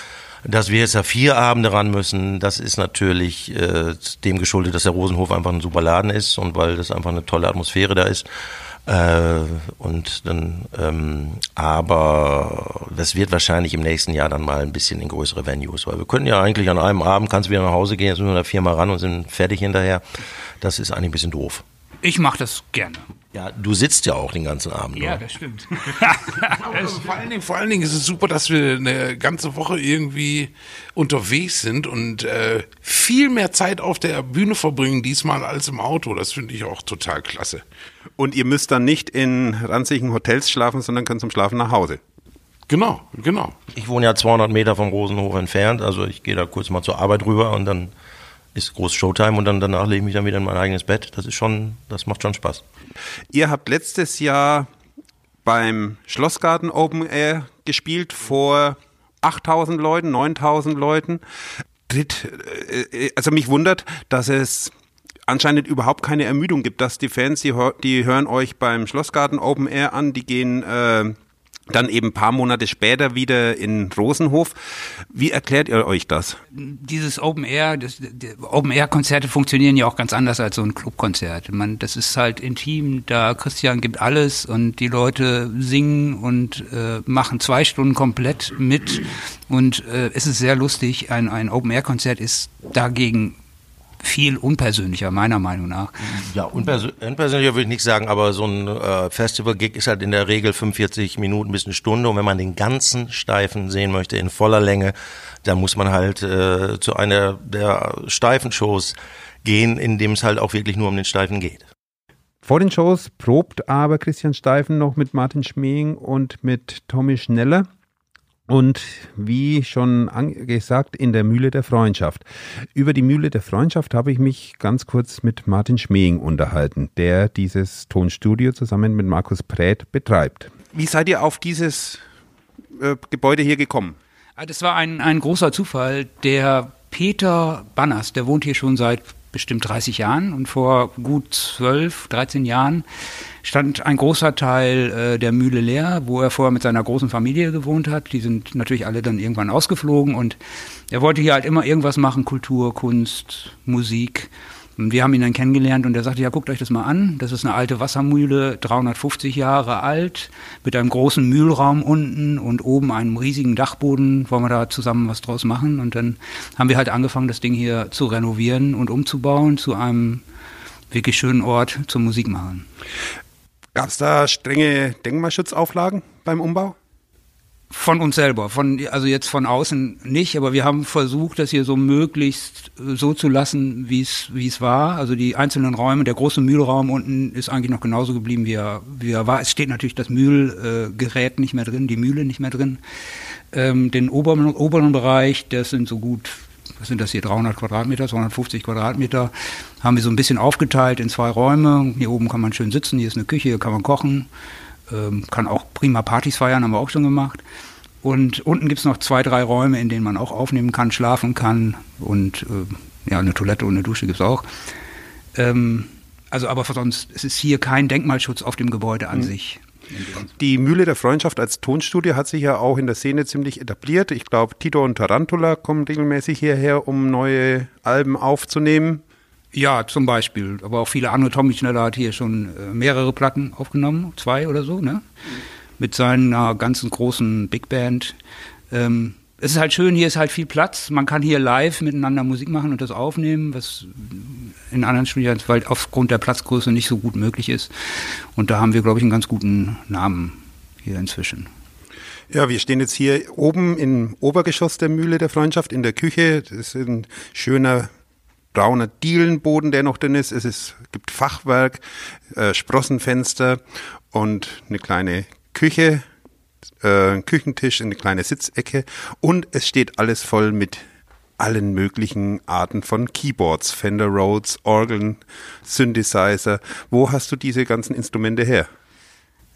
Dass wir jetzt da vier Abende ran müssen, das ist natürlich äh, dem geschuldet, dass der Rosenhof einfach ein super Laden ist und weil das einfach eine tolle Atmosphäre da ist. Äh, und dann, ähm, aber das wird wahrscheinlich im nächsten Jahr dann mal ein bisschen in größere Venues, weil wir können ja eigentlich an einem Abend, kannst du wieder nach Hause gehen, jetzt müssen wir da viermal ran und sind fertig hinterher. Das ist eigentlich ein bisschen doof. Ich mache das gerne. Ja, du sitzt ja auch den ganzen Abend. Ja, das stimmt. Aber vor, allen Dingen, vor allen Dingen ist es super, dass wir eine ganze Woche irgendwie unterwegs sind und äh, viel mehr Zeit auf der Bühne verbringen diesmal als im Auto. Das finde ich auch total klasse. Und ihr müsst dann nicht in ranzigen Hotels schlafen, sondern könnt zum Schlafen nach Hause. Genau, genau. Ich wohne ja 200 Meter vom Rosenhof entfernt, also ich gehe da kurz mal zur Arbeit rüber und dann ist groß Showtime und dann danach lege ich mich dann wieder in mein eigenes Bett. Das ist schon, das macht schon Spaß. Ihr habt letztes Jahr beim Schlossgarten Open Air gespielt vor 8000 Leuten, 9000 Leuten. Äh, äh, also mich wundert, dass es anscheinend überhaupt keine Ermüdung gibt, dass die Fans, die, die hören euch beim Schlossgarten Open Air an, die gehen äh, dann eben ein paar Monate später wieder in Rosenhof. Wie erklärt ihr euch das? Dieses Open Air, das, Open Air Konzerte funktionieren ja auch ganz anders als so ein Clubkonzert. Man, das ist halt intim. Da Christian gibt alles und die Leute singen und äh, machen zwei Stunden komplett mit und äh, es ist sehr lustig. Ein, ein Open Air Konzert ist dagegen viel unpersönlicher, meiner Meinung nach. Ja, unpersö unpersönlicher würde ich nicht sagen, aber so ein äh, Festival-Gig ist halt in der Regel 45 Minuten bis eine Stunde und wenn man den ganzen Steifen sehen möchte in voller Länge, dann muss man halt äh, zu einer der steifen Shows gehen, in dem es halt auch wirklich nur um den Steifen geht. Vor den Shows probt aber Christian Steifen noch mit Martin Schmeing und mit Tommy Schneller. Und wie schon gesagt, in der Mühle der Freundschaft. Über die Mühle der Freundschaft habe ich mich ganz kurz mit Martin Schmeing unterhalten, der dieses Tonstudio zusammen mit Markus Prät betreibt. Wie seid ihr auf dieses äh, Gebäude hier gekommen? Ah, das war ein, ein großer Zufall. Der Peter Banners, der wohnt hier schon seit bestimmt 30 Jahren und vor gut 12, 13 Jahren stand ein großer Teil äh, der Mühle leer, wo er vorher mit seiner großen Familie gewohnt hat. Die sind natürlich alle dann irgendwann ausgeflogen und er wollte hier halt immer irgendwas machen, Kultur, Kunst, Musik. Und wir haben ihn dann kennengelernt und er sagte, ja, guckt euch das mal an. Das ist eine alte Wassermühle, 350 Jahre alt, mit einem großen Mühlraum unten und oben einem riesigen Dachboden. Wollen wir da zusammen was draus machen? Und dann haben wir halt angefangen, das Ding hier zu renovieren und umzubauen zu einem wirklich schönen Ort zum Musik machen. Gab es da strenge Denkmalschutzauflagen beim Umbau? Von uns selber, von, also jetzt von außen nicht, aber wir haben versucht, das hier so möglichst äh, so zu lassen, wie es wie es war. Also die einzelnen Räume, der große Mühlraum unten ist eigentlich noch genauso geblieben, wie er, wie er war. Es steht natürlich das Mühlgerät nicht mehr drin, die Mühle nicht mehr drin. Ähm, den oberen, oberen Bereich, das sind so gut was sind das hier, 300 Quadratmeter, 250 Quadratmeter, haben wir so ein bisschen aufgeteilt in zwei Räume. Hier oben kann man schön sitzen, hier ist eine Küche, hier kann man kochen, ähm, kann auch prima Partys feiern, haben wir auch schon gemacht. Und unten gibt es noch zwei, drei Räume, in denen man auch aufnehmen kann, schlafen kann und äh, ja, eine Toilette und eine Dusche gibt es auch. Ähm, also aber sonst, es ist hier kein Denkmalschutz auf dem Gebäude an mhm. sich. Die Mühle der Freundschaft als Tonstudio hat sich ja auch in der Szene ziemlich etabliert. Ich glaube, Tito und Tarantula kommen regelmäßig hierher, um neue Alben aufzunehmen. Ja, zum Beispiel. Aber auch viele andere. Tommy Schneller hat hier schon äh, mehrere Platten aufgenommen, zwei oder so, ne? Mit seiner ganzen großen Big Band. Ähm, es ist halt schön, hier ist halt viel Platz. Man kann hier live miteinander Musik machen und das aufnehmen, was in anderen Studien weil aufgrund der Platzgröße nicht so gut möglich ist. Und da haben wir, glaube ich, einen ganz guten Namen hier inzwischen. Ja, wir stehen jetzt hier oben im Obergeschoss der Mühle der Freundschaft in der Küche. Das ist ein schöner brauner Dielenboden, der noch drin ist. Es ist, gibt Fachwerk, äh, Sprossenfenster und eine kleine Küche äh, Küchentisch, eine kleine Sitzecke und es steht alles voll mit allen möglichen Arten von Keyboards, Fender Rhodes, Orgeln, Synthesizer. Wo hast du diese ganzen Instrumente her?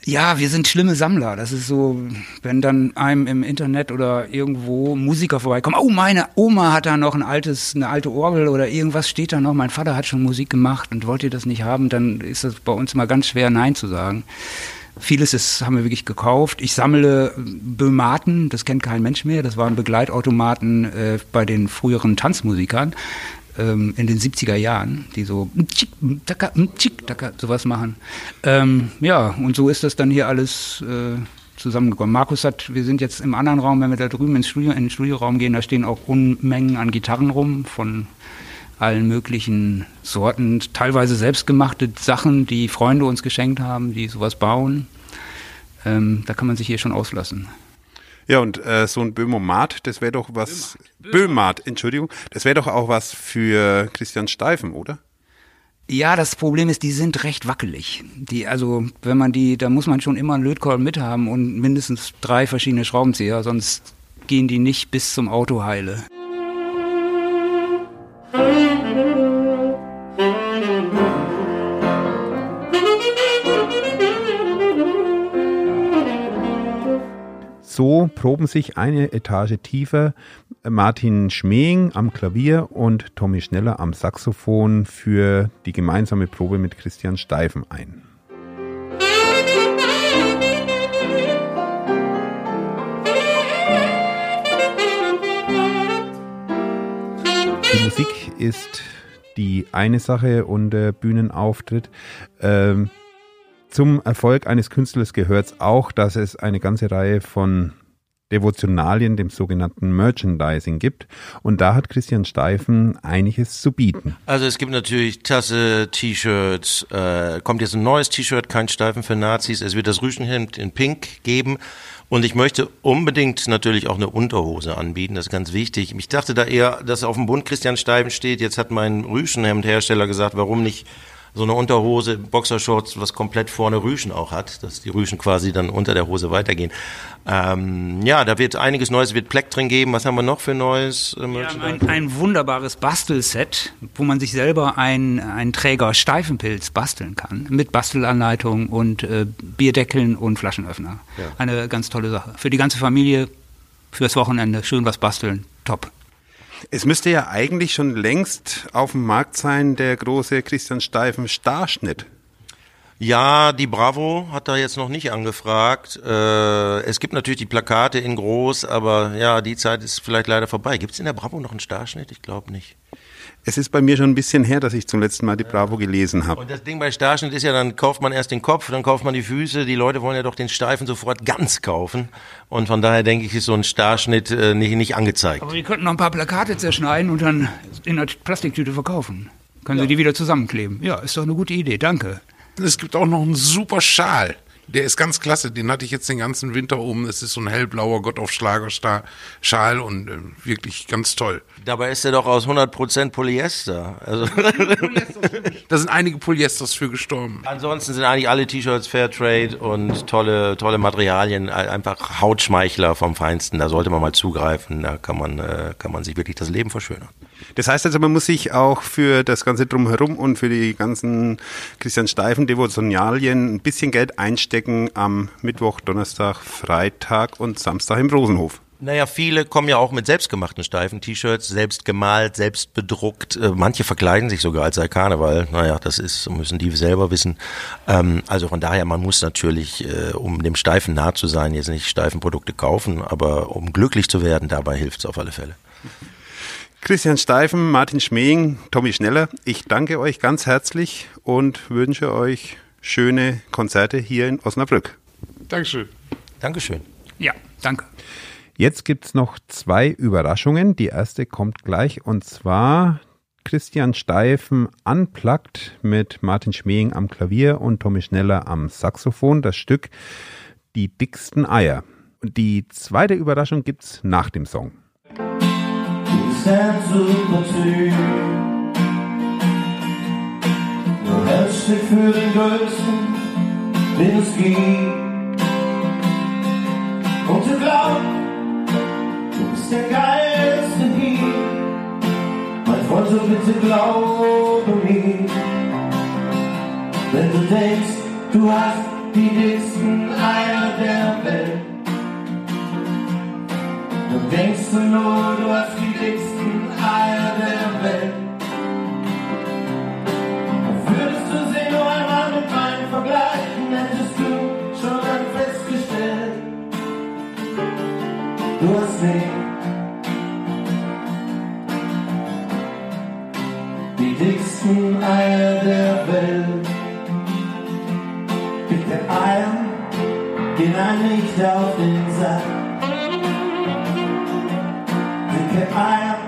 Ja, wir sind schlimme Sammler. Das ist so, wenn dann einem im Internet oder irgendwo Musiker vorbeikommen. Oh, meine Oma hat da noch ein altes, eine alte Orgel oder irgendwas steht da noch. Mein Vater hat schon Musik gemacht und wollt ihr das nicht haben, dann ist das bei uns immer ganz schwer, Nein zu sagen. Vieles ist, haben wir wirklich gekauft. Ich sammle Böhmaten, das kennt kein Mensch mehr. Das waren Begleitautomaten äh, bei den früheren Tanzmusikern ähm, in den 70er Jahren, die so sowas machen. Ähm, ja, und so ist das dann hier alles äh, zusammengekommen. Markus hat, wir sind jetzt im anderen Raum, wenn wir da drüben ins Studio, in den Studioraum gehen, da stehen auch Unmengen an Gitarren rum von allen möglichen Sorten, teilweise selbstgemachte Sachen, die Freunde uns geschenkt haben, die sowas bauen. Ähm, da kann man sich hier schon auslassen. Ja, und äh, so ein Böhmomat, das wäre doch was. Böhmat, Entschuldigung, das wäre doch auch was für Christian Steifen, oder? Ja, das Problem ist, die sind recht wackelig. Die, also, wenn man die, da muss man schon immer einen Lötkolben mit haben und mindestens drei verschiedene Schraubenzieher, sonst gehen die nicht bis zum Autoheile. Proben sich eine Etage tiefer Martin Schmeing am Klavier und Tommy Schneller am Saxophon für die gemeinsame Probe mit Christian Steifen ein. Die Musik ist die eine Sache und der Bühnenauftritt. Ähm, zum Erfolg eines Künstlers gehört es auch, dass es eine ganze Reihe von Devotionalien, dem sogenannten Merchandising gibt. Und da hat Christian Steifen einiges zu bieten. Also es gibt natürlich Tasse, T-Shirts, äh, kommt jetzt ein neues T-Shirt, kein Steifen für Nazis. Es wird das Rüschenhemd in Pink geben. Und ich möchte unbedingt natürlich auch eine Unterhose anbieten, das ist ganz wichtig. Ich dachte da eher, dass auf dem Bund Christian Steifen steht. Jetzt hat mein Rüschenhemdhersteller gesagt, warum nicht so eine Unterhose, Boxershorts, was komplett vorne Rüschen auch hat, dass die Rüschen quasi dann unter der Hose weitergehen. Ähm, ja, da wird einiges Neues, wird Pleck drin geben. Was haben wir noch für Neues? Äh, ja, ein, ein, wunderbares Bastelset, wo man sich selber einen Träger Steifenpilz basteln kann, mit Bastelanleitung und äh, Bierdeckeln und Flaschenöffner. Ja. Eine ganz tolle Sache. Für die ganze Familie, fürs Wochenende, schön was basteln, top. Es müsste ja eigentlich schon längst auf dem Markt sein, der große Christian Steifen Starschnitt. Ja, die Bravo hat da jetzt noch nicht angefragt. Äh, es gibt natürlich die Plakate in groß, aber ja, die Zeit ist vielleicht leider vorbei. Gibt es in der Bravo noch einen Starschnitt? Ich glaube nicht. Es ist bei mir schon ein bisschen her, dass ich zum letzten Mal die Bravo gelesen habe. Und das Ding bei Starschnitt ist ja, dann kauft man erst den Kopf, dann kauft man die Füße. Die Leute wollen ja doch den Steifen sofort ganz kaufen. Und von daher denke ich, ist so ein Starschnitt äh, nicht, nicht angezeigt. Aber wir könnten noch ein paar Plakate zerschneiden und dann in einer Plastiktüte verkaufen. Können ja. Sie die wieder zusammenkleben? Ja, ist doch eine gute Idee. Danke. Es gibt auch noch einen super Schal. Der ist ganz klasse, den hatte ich jetzt den ganzen Winter um. Es ist so ein hellblauer Gott auf Schlagerstar Schal und äh, wirklich ganz toll. Dabei ist er doch aus 100% Polyester. Also da sind einige Polyesters für gestorben. Ansonsten sind eigentlich alle T-Shirts Fairtrade und tolle, tolle Materialien, einfach Hautschmeichler vom Feinsten. Da sollte man mal zugreifen. Da kann man, äh, kann man sich wirklich das Leben verschönern. Das heißt also, man muss sich auch für das ganze Drumherum und für die ganzen Christian Steifen Devotionalien ein bisschen Geld einstecken am Mittwoch, Donnerstag, Freitag und Samstag im Rosenhof. Naja, viele kommen ja auch mit selbstgemachten Steifen, T-Shirts, selbst gemalt, selbst bedruckt. Äh, manche verkleiden sich sogar als sei Karneval. Naja, das ist, müssen die selber wissen. Ähm, also von daher, man muss natürlich, äh, um dem Steifen nah zu sein, jetzt nicht Steifenprodukte kaufen, aber um glücklich zu werden, dabei hilft es auf alle Fälle. Christian Steifen, Martin Schmeing, Tommy Schneller, ich danke euch ganz herzlich und wünsche euch schöne Konzerte hier in Osnabrück. Dankeschön. Dankeschön. Ja, danke. Jetzt gibt es noch zwei Überraschungen. Die erste kommt gleich und zwar Christian Steifen unplugged mit Martin Schmeing am Klavier und Tommy Schneller am Saxophon. Das Stück Die dicksten Eier. Und die zweite Überraschung gibt es nach dem Song. Du bist ein super Typ. Du hältst dich für den Größten, den es gibt. Und du glaubst, ist der geilste hier. Mein Freund, so bitte glaube mir. Wenn du denkst, du hast die dicksten Eier der Welt, dann denkst du nur, du hast die dicksten Eier der Welt. Würdest du sie nur einmal mit meinen vergleichen, hättest du schon lang festgestellt, du hast nicht dicksten Eier der Welt. Dicke Eier gehen ein nicht auf den Sack. Dicke Eier haben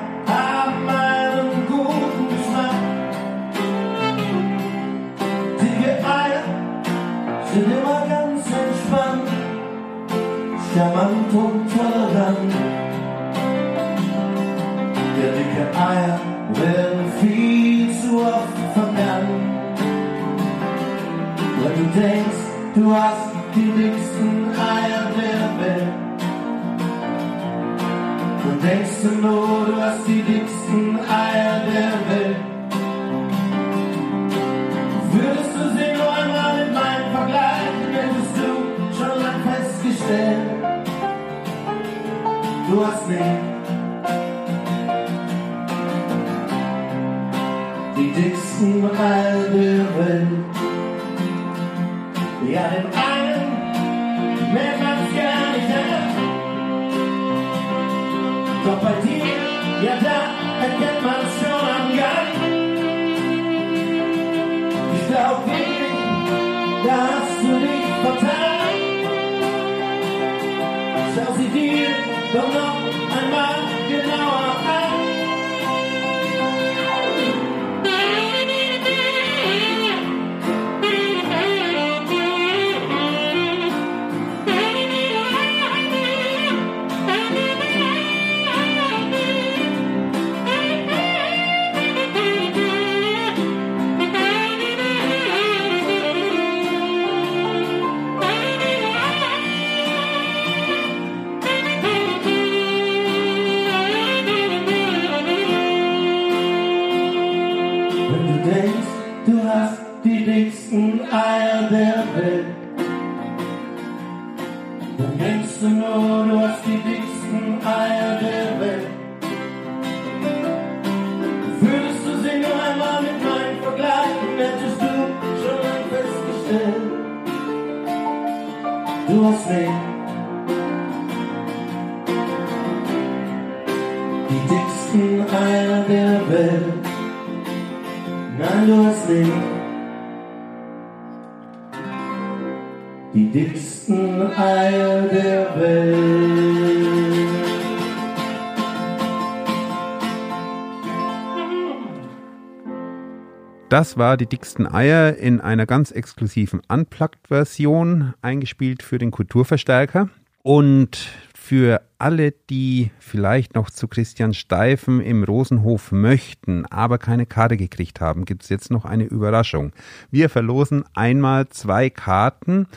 Das war die dicksten Eier in einer ganz exklusiven Unplugged-Version, eingespielt für den Kulturverstärker. Und für alle, die vielleicht noch zu Christian Steifen im Rosenhof möchten, aber keine Karte gekriegt haben, gibt es jetzt noch eine Überraschung. Wir verlosen einmal zwei Karten.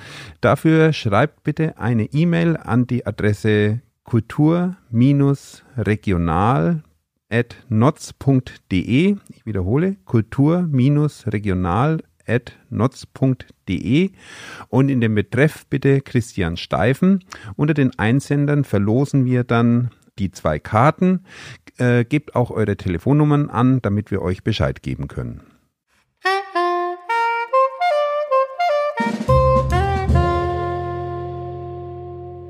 Dafür schreibt bitte eine E-Mail an die Adresse kultur-regional notz.de. Ich wiederhole, kultur-regional notz.de und in dem Betreff bitte Christian Steifen. Unter den Einsendern verlosen wir dann die zwei Karten. Äh, gebt auch eure Telefonnummern an, damit wir euch Bescheid geben können.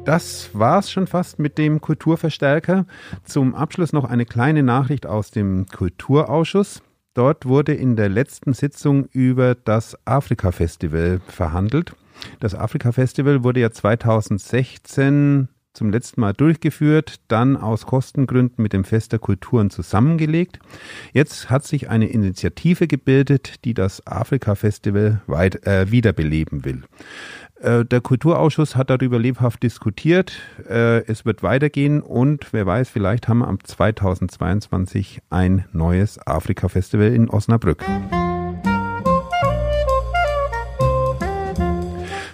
Das war's schon fast mit dem Kulturverstärker. Zum Abschluss noch eine kleine Nachricht aus dem Kulturausschuss. Dort wurde in der letzten Sitzung über das Afrika-Festival verhandelt. Das Afrika-Festival wurde ja 2016 zum letzten Mal durchgeführt, dann aus Kostengründen mit dem Fest der Kulturen zusammengelegt. Jetzt hat sich eine Initiative gebildet, die das Afrika-Festival äh, wiederbeleben will. Äh, der Kulturausschuss hat darüber lebhaft diskutiert. Äh, es wird weitergehen und wer weiß, vielleicht haben wir am 2022 ein neues Afrika-Festival in Osnabrück.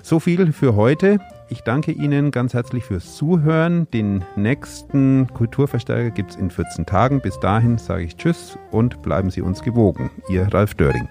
So viel für heute. Ich danke Ihnen ganz herzlich fürs Zuhören. Den nächsten Kulturverstärker gibt es in 14 Tagen. Bis dahin sage ich Tschüss und bleiben Sie uns gewogen. Ihr Ralf Döring.